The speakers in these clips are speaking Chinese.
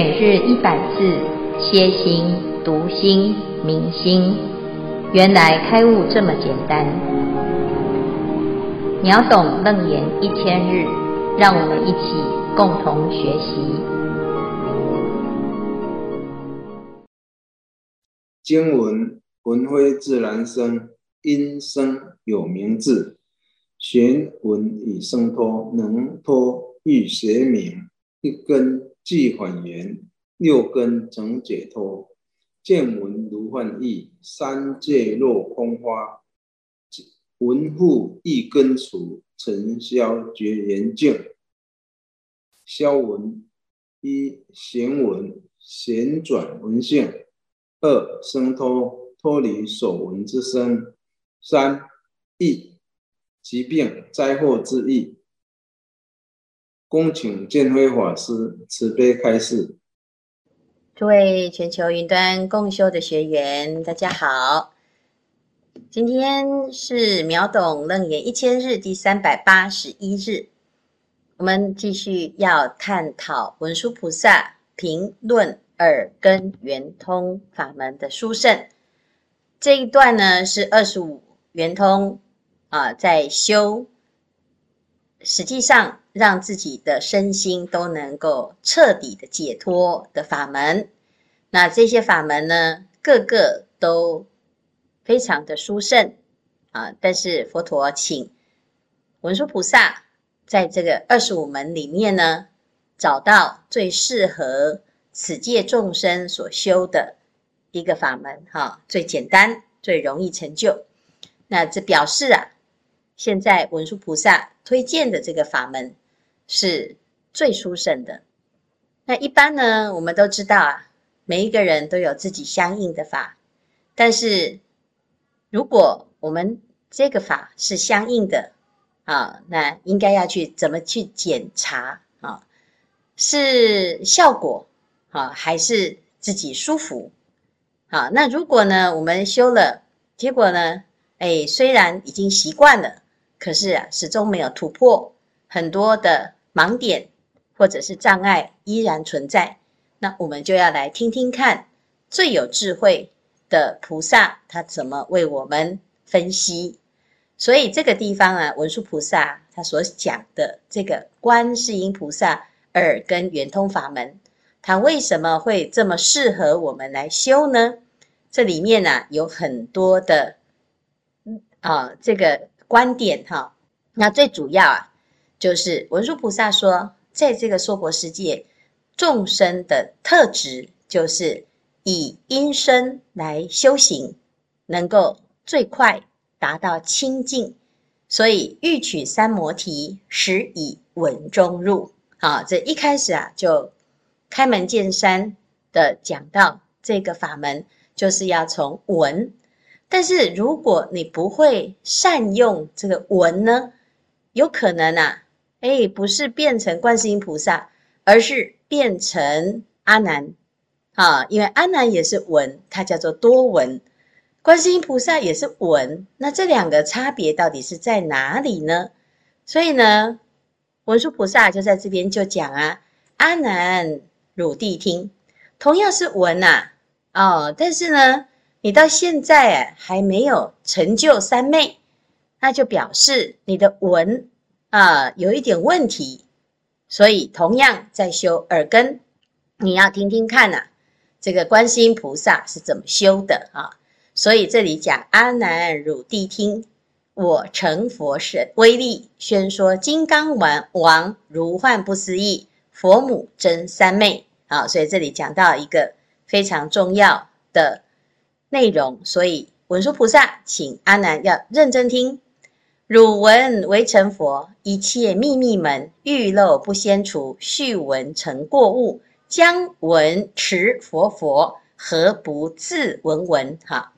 每日一百字，歇心、读心、明心，原来开悟这么简单。秒懂楞严一千日，让我们一起共同学习。经文：闻非自然生，因生有名字。玄文以生脱，能脱欲邪名。一根即返元，六根整解脱。见闻如幻意，三界若空花。闻复一根除，尘消觉圆净。消闻一行闻，旋转闻性。二生脱，脱离所闻之身。三意疾病灾祸之意。恭请见辉法师慈悲开示。诸位全球云端共修的学员，大家好。今天是秒懂楞严一千日第三百八十一日，我们继续要探讨文殊菩萨评论耳根圆通法门的殊胜。这一段呢是二十五圆通啊，在修，实际上。让自己的身心都能够彻底的解脱的法门，那这些法门呢，个个都非常的殊胜啊。但是佛陀请文殊菩萨在这个二十五门里面呢，找到最适合此界众生所修的一个法门，哈，最简单、最容易成就。那这表示啊，现在文殊菩萨推荐的这个法门。是最殊胜的。那一般呢，我们都知道啊，每一个人都有自己相应的法。但是，如果我们这个法是相应的啊，那应该要去怎么去检查啊？是效果啊，还是自己舒服？好，那如果呢，我们修了，结果呢，哎，虽然已经习惯了，可是啊，始终没有突破很多的。盲点或者是障碍依然存在，那我们就要来听听看最有智慧的菩萨他怎么为我们分析。所以这个地方啊，文殊菩萨他所讲的这个观世音菩萨耳根圆通法门，他为什么会这么适合我们来修呢？这里面呢、啊、有很多的啊这个观点哈，那最主要啊。就是文殊菩萨说，在这个娑婆世界，众生的特质就是以音声来修行，能够最快达到清净。所以欲取三摩提，实以闻中入。好，这一开始啊，就开门见山的讲到这个法门，就是要从闻。但是如果你不会善用这个闻呢，有可能啊。哎，不是变成观世音菩萨，而是变成阿难啊！因为阿难也是闻，它叫做多闻；观世音菩萨也是闻，那这两个差别到底是在哪里呢？所以呢，文殊菩萨就在这边就讲啊：“阿难，汝谛听，同样是闻呐，哦，但是呢，你到现在啊还没有成就三昧，那就表示你的闻。”啊，有一点问题，所以同样在修耳根，你要听听看呐、这个观世音菩萨是怎么修的啊？所以这里讲阿难汝谛听，我成佛神威力宣说金刚王王如幻不思议佛母真三昧啊！所以这里讲到一个非常重要的内容，所以文殊菩萨请阿难要认真听。汝闻为成佛，一切秘密门，欲漏不先除，续闻成过误，将闻持佛佛，何不自闻闻？哈，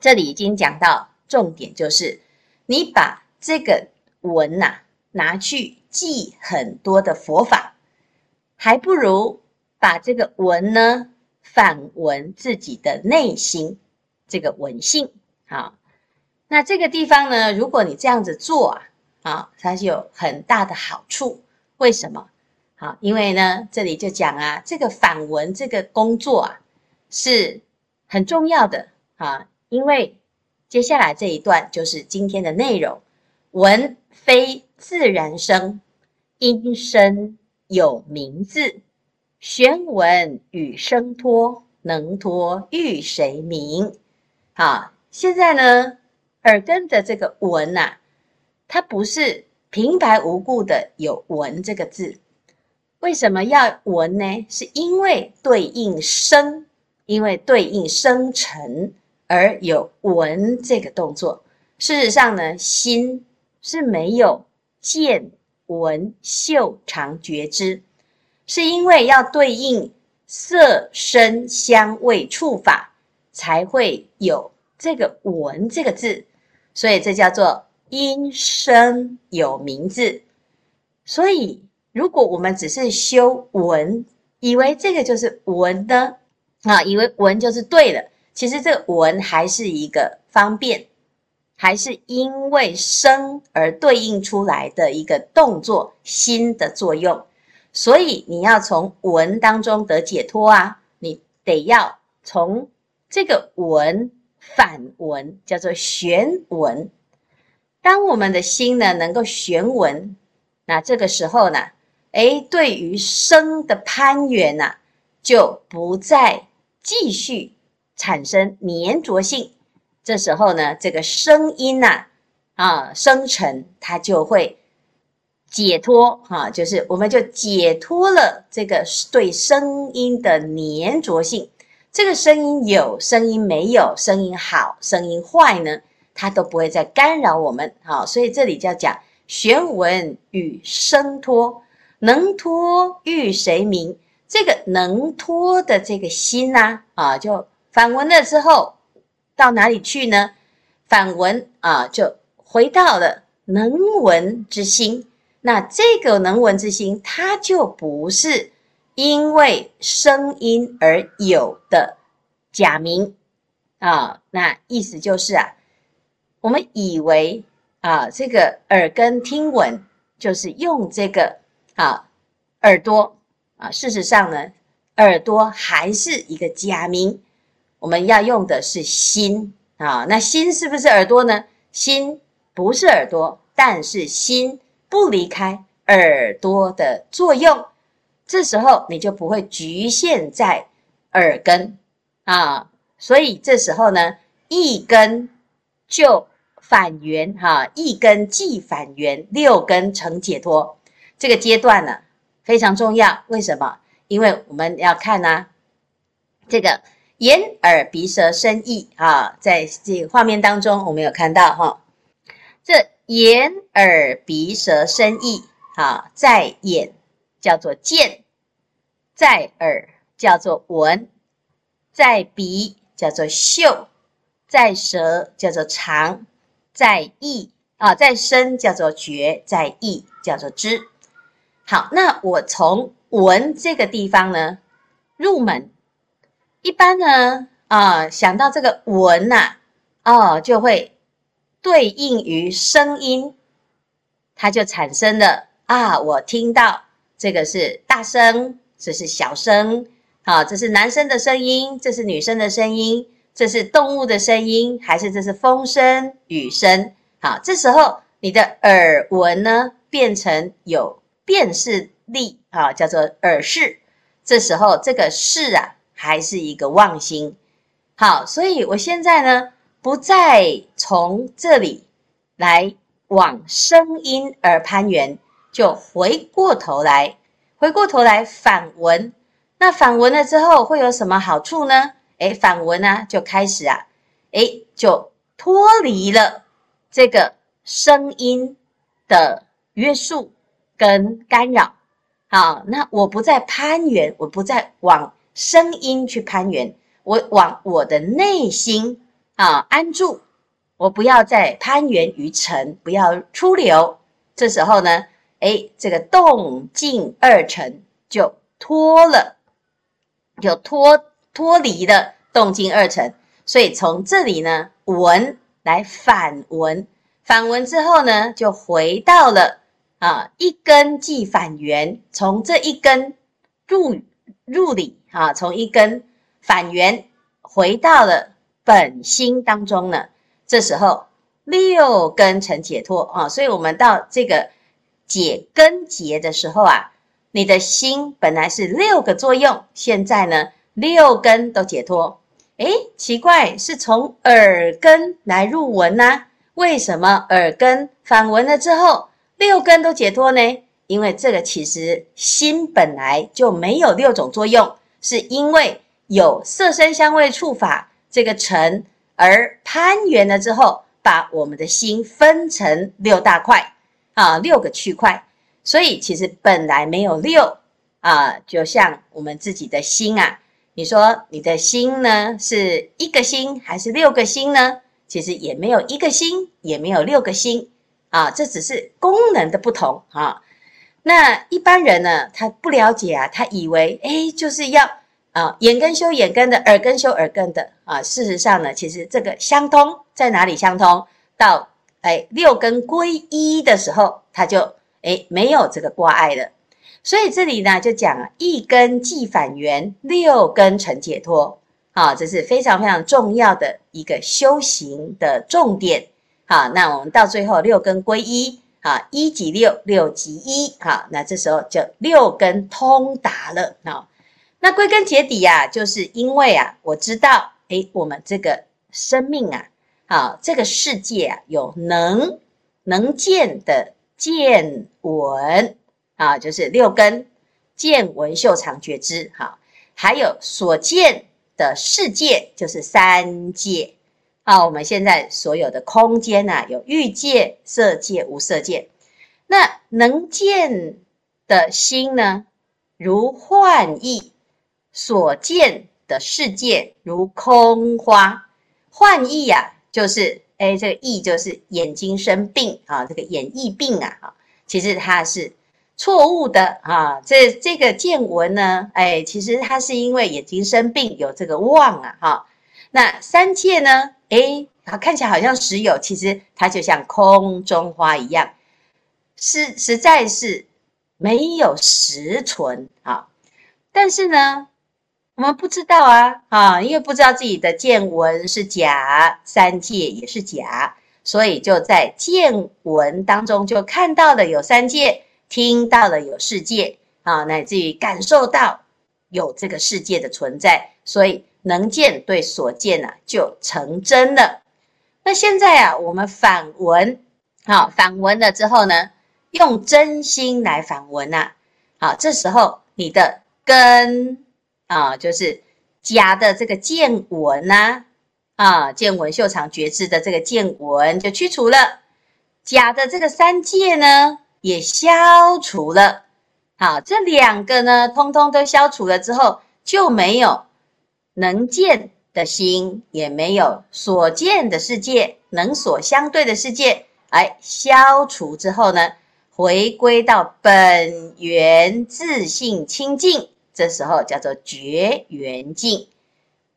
这里已经讲到重点，就是你把这个闻呐拿去记很多的佛法，还不如把这个闻呢反闻自己的内心这个闻性，好。那这个地方呢，如果你这样子做啊，啊，它是有很大的好处。为什么？好，因为呢，这里就讲啊，这个反文这个工作啊是很重要的啊，因为接下来这一段就是今天的内容。文非自然生，因生有名字。玄文与生脱，能脱欲谁名？好，现在呢，耳根的这个闻呐、它不是平白无故的有闻这个字。为什么要闻呢？是因为对应生，因为对应生成而有闻这个动作。事实上呢，心。是没有见闻嗅尝觉知，是因为要对应色声香味触法，才会有这个闻这个字，所以这叫做因生有名字。所以如果我们只是修文，以为这个就是文的啊，以为文就是对了，其实这个文还是一个方便。还是因为生而对应出来的一个动作，心的作用，所以你要从文当中得解脱啊！你得要从这个文反闻，叫做旋闻。当我们的心呢能够旋闻，那这个时候呢，诶，对于生的攀缘呐，就不再继续产生粘着性。这时候呢，这个声音呐、啊，生成它就会解脱，哈、就是我们就解脱了这个对声音的粘着性。这个声音有，声音没有，声音好，声音坏呢，它都不会再干扰我们，好、所以这里就要讲玄闻与生脱，能脱欲谁明？这个能脱的这个心呐、啊，啊，就反闻了之后。到哪里去呢？反闻啊，就回到了能闻之心。那这个能闻之心，它就不是因为声音而有的假名啊。那意思就是啊，我们以为啊，这个耳根听闻就是用这个啊耳朵啊。事实上呢，耳朵还是一个假名。我们要用的是心啊，那心是不是耳朵呢？心不是耳朵，但是心不离开耳朵的作用，这时候你就不会局限在耳根啊。所以这时候呢，一根就返缘哈，一根即返缘，六根成解脱。这个阶段呢非常重要，为什么？因为我们要看呢、这个。眼耳鼻舌身意啊，在这个画面当中，我们有看到哈，这眼耳鼻舌身意啊，在眼叫做见，在耳叫做闻，在鼻叫做嗅，在舌叫做尝，在意啊，在身叫做觉，在意叫做知。好，那我从闻这个地方呢入门。一般呢，啊，想到这个闻呐，哦，就会对应于声音，它就产生了啊，我听到这个是大声，这是小声，啊，这是男生的声音，这是女生的声音，这是动物的声音，还是这是风声、雨声？好，这时候你的耳闻呢，变成有辨识力，啊，叫做耳识。这时候这个识啊。还是一个妄心，好，所以我现在呢，不再从这里来往声音而攀缘，就回过头来，回过头来反闻。那反闻了之后会有什么好处呢？诶，反闻呢就开始啊，诶，就脱离了这个声音的约束跟干扰。好，那我不再攀缘，我不再往。声音去攀缘，我往我的内心啊安住，我不要再攀缘于尘，不要出流。这时候呢，诶，这个动静二尘就脱了，就脱脱离了动静二尘。所以从这里呢，闻来反闻，反闻之后呢，就回到了啊，一根即反圆，从这一根入入里啊，从一根反圆回到了本心当中呢。这时候六根成解脱啊，所以我们到这个解根结的时候啊，你的心本来是六个作用，现在呢六根都解脱。诶，奇怪，是从耳根来入闻呐？为什么耳根反闻了之后，六根都解脱呢？因为这个其实心本来就没有六种作用，是因为有色声香味触法这个尘而攀缘了之后，把我们的心分成六大块啊，六个区块。所以其实本来没有六啊，就像我们自己的心啊。你说你的心呢，是一个心还是六个心呢？其实也没有一个心，也没有六个心啊，这只是功能的不同啊。那一般人呢，他不了解啊，他以为诶就是要啊眼根修眼根的，耳根修耳根的啊。事实上呢，其实这个相通在哪里相通？到诶六根归一的时候，他就诶没有这个挂碍了。所以这里呢，就讲一根即返元，六根成解脱。好，这是非常非常重要的一个修行的重点。好，那我们到最后六根归一，啊，一即六，六即一。好，那这时候就六根通达了。好，那归根结底呀，就是因为啊，我知道，诶，我们这个生命啊，好，这个世界啊，有能能见的见闻。啊，就是六根见闻嗅尝觉知，好，还有所见的世界就是三界。啊，我们现在所有的空间啊，有欲界、色界、无色界。那能见的心呢，如幻意；所见的世界如空花。幻意呀，就是哎，这个翳就是眼睛生病啊，这个眼翳病啊，哈，其实它是。错误的啊，这这个见闻呢，哎，其实它是因为眼睛生病有这个望啊，哈。那三界呢，哎，它看起来好像实有，其实它就像空中花一样，是实在是没有实存啊。但是呢，我们不知道啊，啊，因为不知道自己的见闻是假，三界也是假，所以就在见闻当中就看到了有三界。听到了有世界啊，乃至于感受到有这个世界的存在，所以能见对所见啊就成真了。那现在啊，我们反闻，好，反闻了之后呢，用真心来反闻呐，好，这时候你的根啊，就是假的这个见闻呐，啊，见闻秀场觉知的这个见闻就去除了，假的这个三界呢。也消除了，好，这两个呢，通通都消除了之后，就没有能见的心，也没有所见的世界，能所相对的世界，哎，消除之后呢，回归到本源自性清净，这时候叫做绝缘境，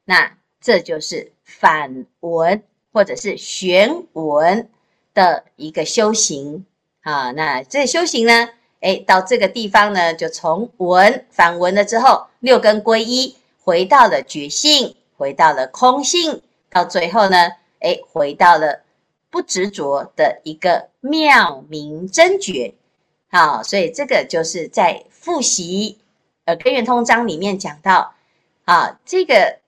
那这就是反闻或者是旋闻的一个修行。啊，那这修行呢？诶，到这个地方呢，就从闻反闻了之后，六根归一，回到了觉性，回到了空性，到最后呢，诶，回到了不执着的一个妙明真觉。好，所以这个就是在复习呃根源通章里面讲到，啊，这个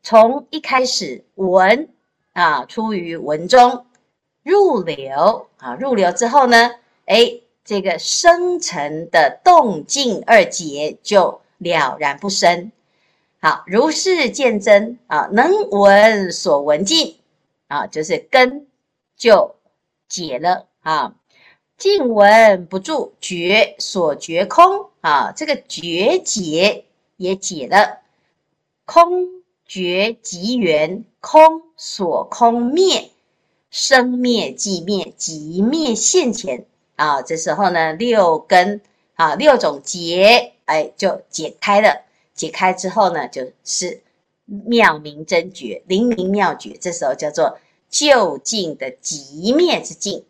从一开始闻啊，出于闻中。入流啊，入流之后呢，诶，这个生成的动静二节就了然不生。好，如是见真啊，能闻所闻尽啊，就是根就解了啊。静闻不住觉所觉空啊，这个觉解也解了。空觉即缘，空所空灭。生灭即灭，即灭现前啊！这时候呢，六根啊，六种结，哎，就解开了。解开之后呢，就是妙明真觉，灵明妙觉。这时候叫做究竟的极灭之境。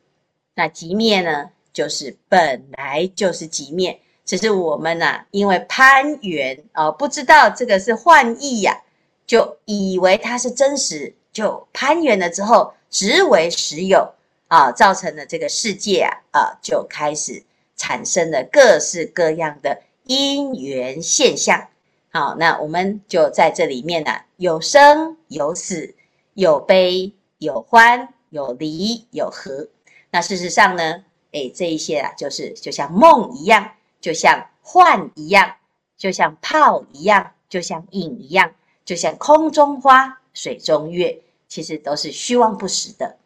那极灭呢，就是本来就是极灭，只是我们呐、啊，因为攀缘哦，不知道这个是幻意呀、就以为它是真实，就攀缘了之后，执为实有啊，造成了这个世界啊啊，就开始产生了各式各样的因缘现象。好，那我们就在这里面呢、有生有死，有悲有欢，有离有合。那事实上呢，哎，这一些啊，就是就像梦一样，就像幻一样，就像泡一样，就像影一样，就像空中花、水中月，其实都是虚妄不实的。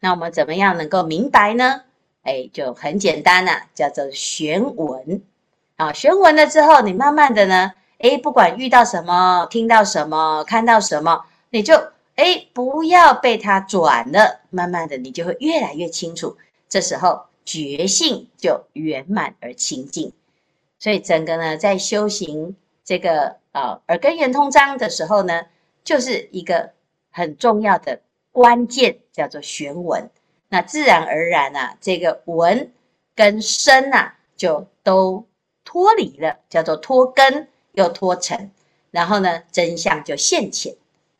那我们怎么样能够明白呢？哎，就很简单呐、啊，叫做玄文。啊，玄文了之后，你慢慢的呢。哎，不管遇到什么，听到什么，看到什么，你就哎，不要被它转了。慢慢的，你就会越来越清楚。这时候觉性就圆满而清净。所以整个呢，在修行这个啊耳根圆通章的时候呢，就是一个很重要的关键，叫做悬闻。那自然而然啊，这个闻跟身啊，就都脱离了，叫做脱根。又脱尘，然后呢，真相就现前，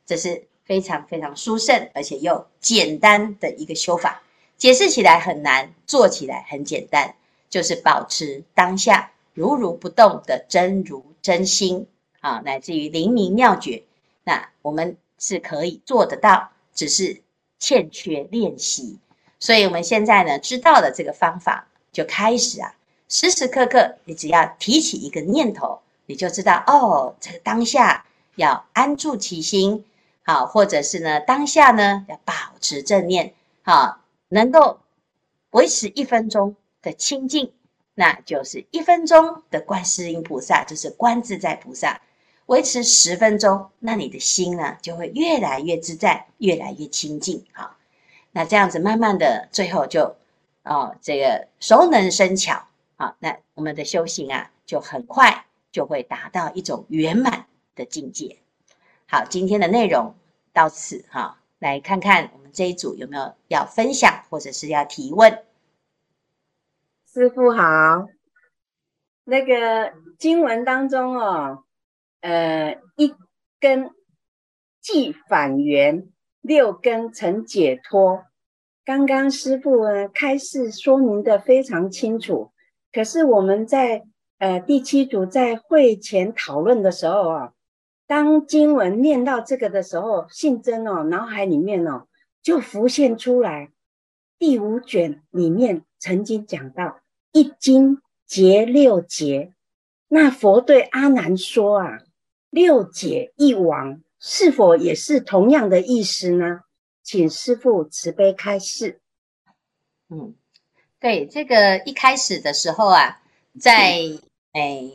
这是非常非常殊胜，而且又简单的一个修法。解释起来很难，做起来很简单，就是保持当下如如不动的真如真心啊，乃至于灵明妙觉，那我们是可以做得到，只是欠缺练习。所以我们现在呢，知道了这个方法，就开始啊，时时刻刻，你只要提起一个念头。你就知道哦，这个当下要安住其心，好，或者是呢，当下呢要保持正念，好，能够维持一分钟的清净，那就是一分钟的观世音菩萨，就是观自在菩萨。维持十分钟，那你的心呢就会越来越自在，越来越清净。好，那这样子慢慢的，最后就哦，这个熟能生巧，好，那我们的修行啊就很快。就会达到一种圆满的境界。好，今天的内容到此哈，来看看我们这一组有没有要分享或者是要提问。师傅好，那个经文当中哦，呃，一根即返元，六根成解脱。刚刚师傅呢开示说明得非常清楚，可是我们在。呃，第七组在会前讨论的时候啊，当经文念到这个的时候，信真哦，脑海里面哦就浮现出来。第五卷里面曾经讲到一经解六劫，那佛对阿难说啊，六解一亡，是否也是同样的意思呢？请师父慈悲开示。嗯，对，这个一开始的时候啊，在哎，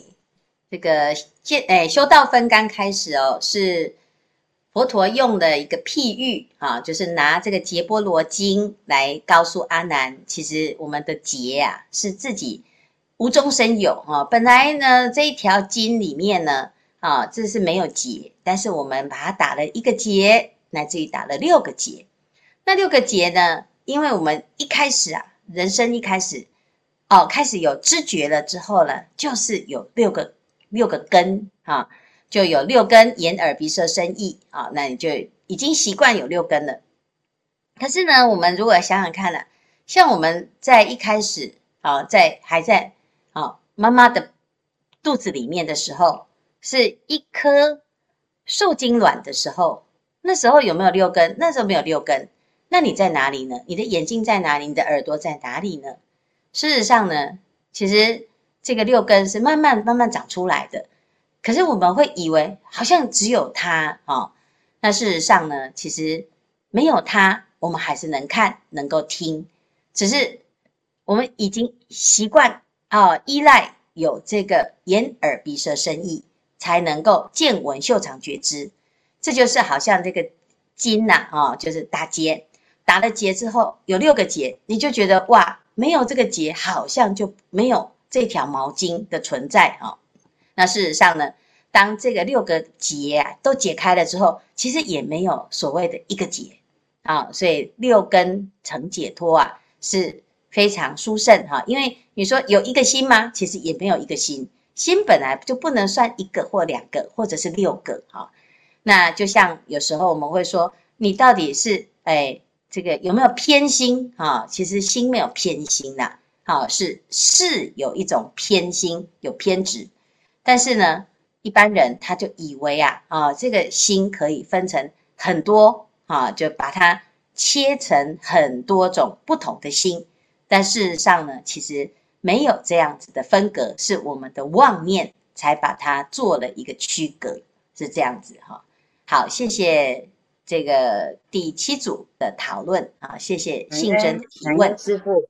这个见哎修道分刚开始哦，是佛陀用的一个譬喻啊，就是拿这个劫波罗经来告诉阿难，其实我们的劫啊是自己无中生有啊。本来呢这一条经里面呢啊，这是没有劫，但是我们把它打了一个结，乃至于打了六个结。那六个结呢，因为我们一开始啊，人生一开始。哦，开始有知觉了之后呢，就是有六个六个根啊，就有六根眼耳鼻舌身意啊，那你就已经习惯有六根了。可是呢，我们如果想想看呢，像我们在一开始啊，在还在啊妈妈的肚子里面的时候，是一颗受精卵的时候，那时候有没有六根？那时候没有六根，那你在哪里呢？你的眼睛在哪里？你的耳朵在哪里呢？事实上呢，其实这个六根是慢慢慢慢长出来的，可是我们会以为好像只有它哦。那事实上呢，其实没有它，我们还是能看，能够听，只是我们已经习惯啊、哦，依赖有这个眼耳鼻舌身意，才能够见闻嗅尝觉知。这就是好像这个筋呐，啊，就是打结，打了结之后有六个结，你就觉得哇。没有这个结，好像就没有这条毛巾的存在啊。那事实上呢，当这个六个结啊都解开了之后，其实也没有所谓的一个结啊。所以六根成解脱啊，是非常殊胜哈。因为你说有一个心吗？其实也没有一个心，心本来就不能算一个或两个，或者是六个哈。那就像有时候我们会说，你到底是哎这个有没有偏心啊？其实心没有偏心呐，好，是是有一种偏心，有偏执，但是呢。一般人他就以为啊啊，这个心可以分成很多啊，就把它切成很多种不同的心。但事实上呢，其实没有这样子的分隔，是我们的妄念才把它做了一个区隔，是这样子哈。好，谢谢这个第七组的讨论啊，谢谢信真的提问，师傅。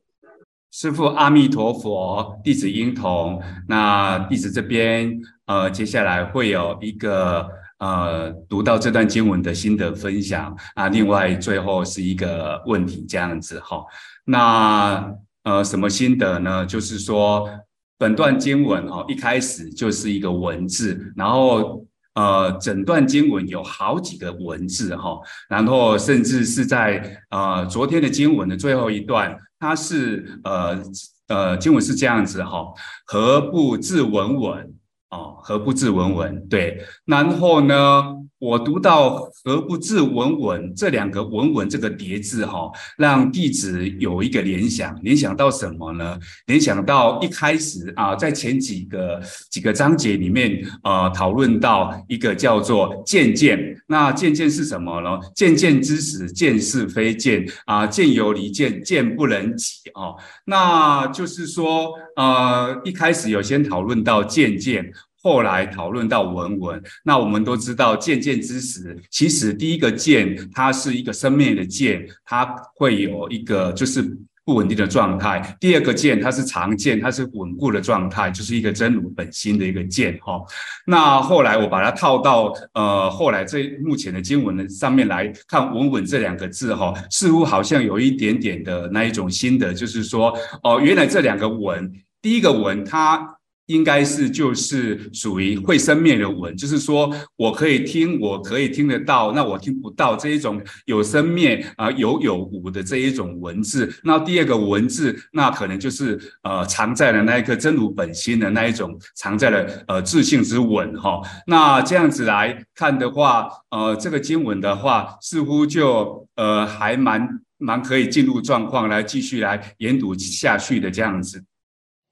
师父阿弥陀佛，弟子婴童。那弟子这边呃，接下来会有一个呃，读到这段经文的心得分享啊。另外最后是一个问题这样子哈。那呃，什么心得呢？就是说本段经文哦，一开始就是一个文字，然后。呃，整段经文有好几个文字哈，然后甚至是在呃昨天的经文的最后一段，它是呃呃经文是这样子哈，何不自文文？哦，何不自文文？对，然后呢？我读到“何不自闻闻”这两个“闻闻”这个叠字，哈，让弟子有一个联想，联想到什么呢？联想到一开始啊，在前几个几个章节里面，呃，讨论到一个叫做“见见”。那“见见”是什么呢？“见见之时，见是非见啊，见有离见，见不能及”哦。那就是说，呃，一开始有先讨论到“见见”。后来讨论到文文，那我们都知道见见之时，其实第一个见它是一个生灭的见，它会有一个就是不稳定的状态；第二个见它是常见，它是稳固的状态，就是一个真如本心的一个见哈。那后来我把它套到呃后来这目前的经文的上面来看“闻闻”这两个字哈，似乎好像有一点点的那一种心得，就是说哦，原来这两个闻，第一个闻它。应该是就是属于会生灭的文，就是说我可以听，我可以听得到，那我听不到这一种有生灭啊、有有无的这一种文字。那第二个文字，那可能就是呃藏在了那一颗真如本心的那一种藏在了呃自性之闻哈。那这样子来看的话，呃这个经文的话，似乎就呃还蛮蛮可以进入状况来继续来研读下去的这样子。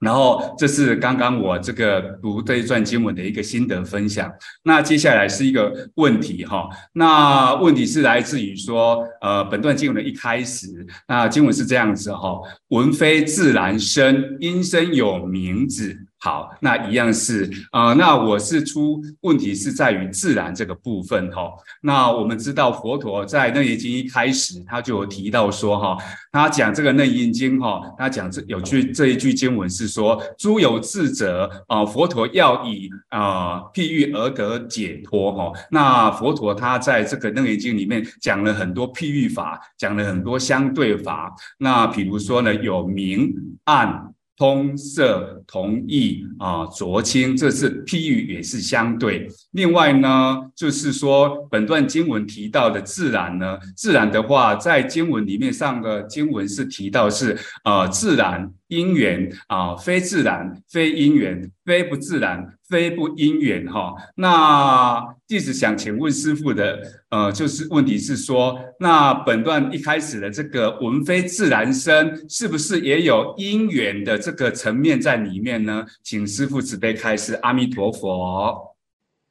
然后，这是刚刚我这个读这一段经文的一个心得分享。那接下来是一个问题哈，那问题是来自于说，呃，本段经文的一开始，那经文是这样子哈，文非自然生，因生有名字。好，那一样是啊、那我是出问题是在于自然这个部分哈。那我们知道佛陀在《楞严经》一开始他就有提到说哈，他讲这个《楞严经》哈，他讲这有句这一句经文是说，诸有智者啊，佛陀要以啊譬喻而得解脱哈。那佛陀他在这个《楞严经》里面讲了很多譬喻法，讲了很多相对法。那比如说呢，有明暗。通色同异啊，浊清，这是譬喻，也是相对。另外呢，就是说本段经文提到的自然呢，自然的话，在经文里面上个经文是提到是呃自然。因缘啊，非自然，非因缘，非不自然，非不因缘哈。那弟子想请问师父的，呃，就是问题是说，那本段一开始的这个文非自然生，是不是也有因缘的这个层面在里面呢？请师父慈悲开示。阿弥陀佛。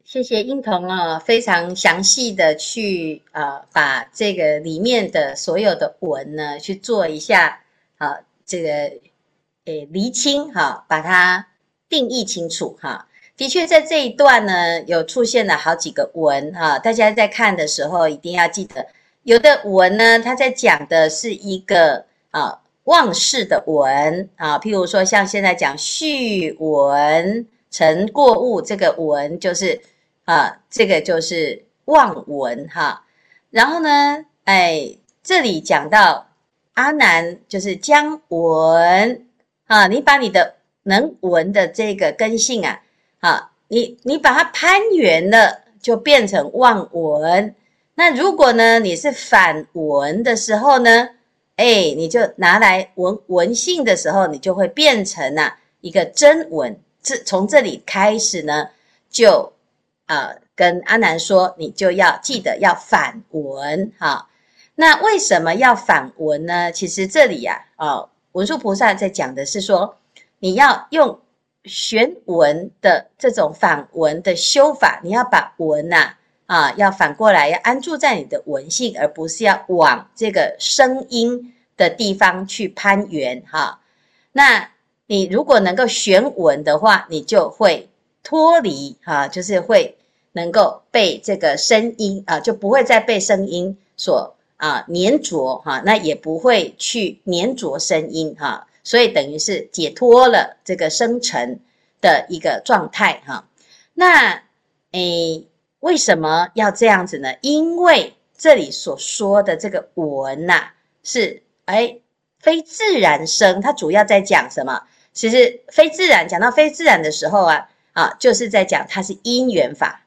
谢谢英童啊，非常详细的去呃，把这个里面的所有的文呢，去做一下啊，这个。诶，厘清哈，把它定义清楚哈。的确，在这一段呢，有出现了好几个文哈。大家在看的时候，一定要记得，有的文呢，它在讲的是一个啊忘事的文啊，譬如说像现在讲序文成过物这个文，就是啊，这个就是忘文哈。然后呢，哎，这里讲到阿难就是将文。啊，你把你的能文的这个根性啊，啊，你你把它攀缘了，就变成望闻。那如果呢，你是反闻的时候呢，哎，你就拿来闻闻性的时候，你就会变成啊一个真闻。这从这里开始呢，就啊、跟阿难说，你就要记得要反闻哈。那为什么要反闻呢？其实这里呀、啊，哦，文殊菩萨在讲的是说，你要用旋闻的这种反文的修法，你要把文呐。啊，要反过来，要安住在你的文性，而不是要往这个声音的地方去攀援哈。那你如果能够旋闻的话，你就会脱离哈，就是会能够被这个声音啊，就不会再被声音所啊黏着哈，那也不会去黏着声音哈，所以等于是解脱了这个生成的一个状态哈。那诶。为什么要这样子呢？因为这里所说的这个闻呐、是诶非自然生，它主要在讲什么？其实非自然，讲到非自然的时候啊，啊，就是在讲它是因缘法。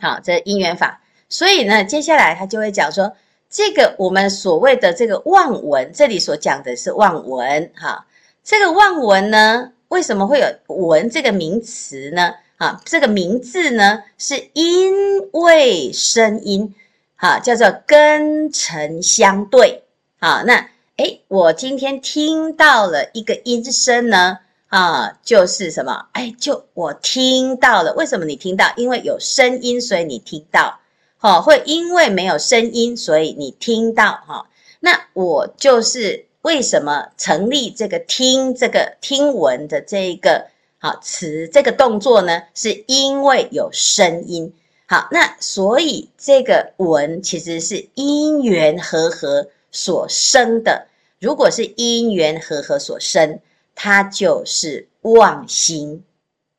好，这因缘法，所以呢，接下来他就会讲说，这个我们所谓的这个望闻，这里所讲的是望闻。哈，这个望闻呢，为什么会有闻这个名词呢？啊，这个名字呢，是因为声音，啊，叫做根尘相对。啊，那诶，我今天听到了一个音声呢，啊，就是什么？哎，就我听到了。为什么你听到？因为有声音，所以你听到。好，会因为没有声音，所以你听到。哈，那我就是为什么成立这个听这个听闻的这一个。好，词这个动作呢，是因为有声音。好，那所以这个闻其实是因缘和合所生的。如果是因缘和合所生，它就是妄心。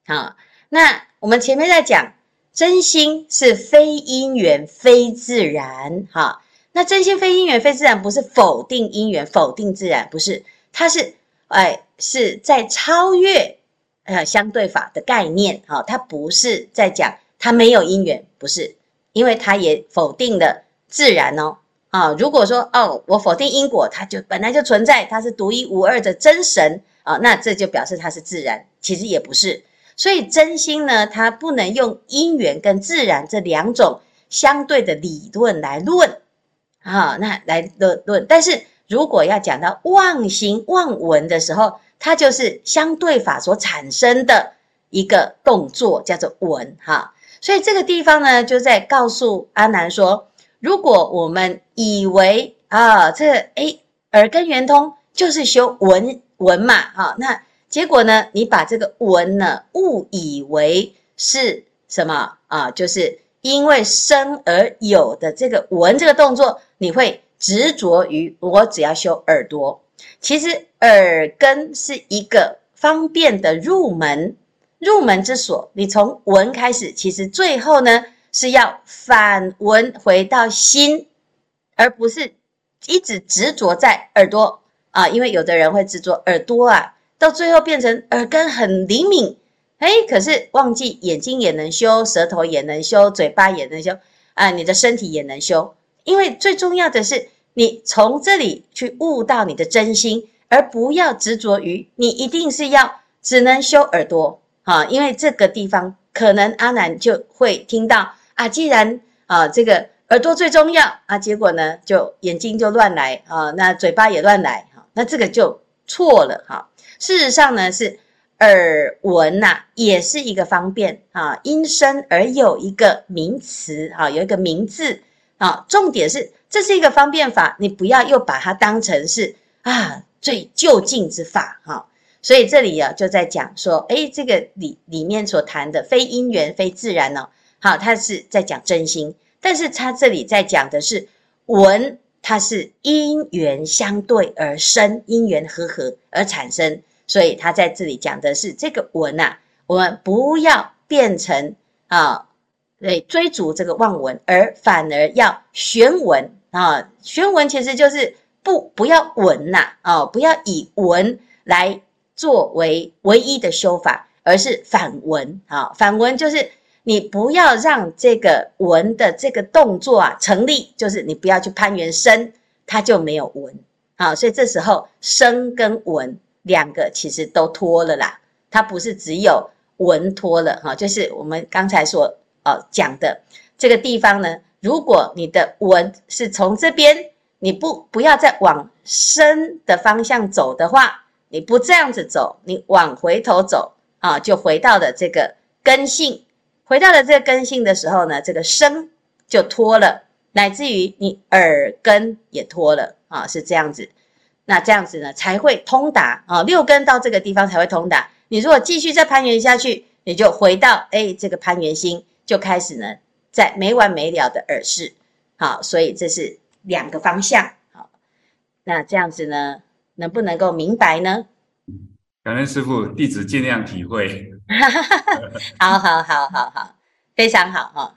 好，那我们前面在讲真心是非因缘非自然。哈，那真心非因缘非自然，不是否定因缘否定自然，不是，它是哎是在超越。呃，相对法的概念，哈，它不是在讲它没有因缘，不是，因为它也否定了自然哦，啊，如果说哦，我否定因果，它就本来就存在，它是独一无二的真神啊，那这就表示它是自然，其实也不是，所以真心呢，它不能用因缘跟自然这两种相对的理论来论，啊，那来论论，但是如果要讲到妄心妄闻的时候，它就是相对法所产生的一个动作，叫做闻哈。所以这个地方呢，就在告诉阿难说：如果我们以为啊，这诶耳根圆通就是修闻闻嘛，哈，那结果呢，你把这个闻呢误以为是什么啊？就是因为生而有的这个闻这个动作，你会执着于我只要修耳朵。其实耳根是一个方便的入门，入门之所。你从闻开始，其实最后呢是要反闻回到心，而不是一直执着在耳朵啊。因为有的人会执着耳朵啊，到最后变成耳根很灵敏，哎，可是忘记眼睛也能修，舌头也能修，嘴巴也能修啊，你的身体也能修。因为最重要的是。你从这里去悟到你的真心，而不要执着于你一定是要只能修耳朵啊，因为这个地方可能阿南就会听到啊，既然啊这个耳朵最重要啊，结果呢就眼睛就乱来啊，那嘴巴也乱来哈，那这个就错了哈。事实上呢是耳闻呐，也是一个方便啊，因声而有一个名词啊，有一个名字啊，重点是。这是一个方便法，你不要又把它当成是啊最究竟之法哈。所以这里啊就在讲说，哎，这个里里面所谈的非因缘非自然呢，好，它是在讲真心，但是它这里在讲的是闻，它是因缘相对而生，因缘和合而产生，所以他在这里讲的是这个闻呐，我们不要变成啊，对，追逐这个妄闻，而反而要玄闻。啊，玄闻其实就是不不要闻呐，啊，不要以闻来作为唯一的修法，而是反闻啊，反闻就是你不要让这个纹的这个动作啊成立，就是你不要去攀援身它就没有纹。好，所以这时候声跟纹两个其实都脱了啦，它不是只有纹脱了哈，就是我们刚才所呃讲的这个地方呢，如果你的纹是从这边，你不不要再往声的方向走的话，你不这样子走，你往回头走啊，就回到了这个根性，回到了这个根性的时候呢，这个声就脱了。乃至于你耳根也脱了啊，是这样子，那这样子呢才会通达啊，六根到这个地方才会通达。你如果继续再攀缘下去，你就回到哎，这个攀缘心就开始呢，在没完没了的耳识，好，所以这是两个方向，好，那这样子呢，能不能够明白呢？感恩师父，弟子尽量体会。好好好好好，非常好哈。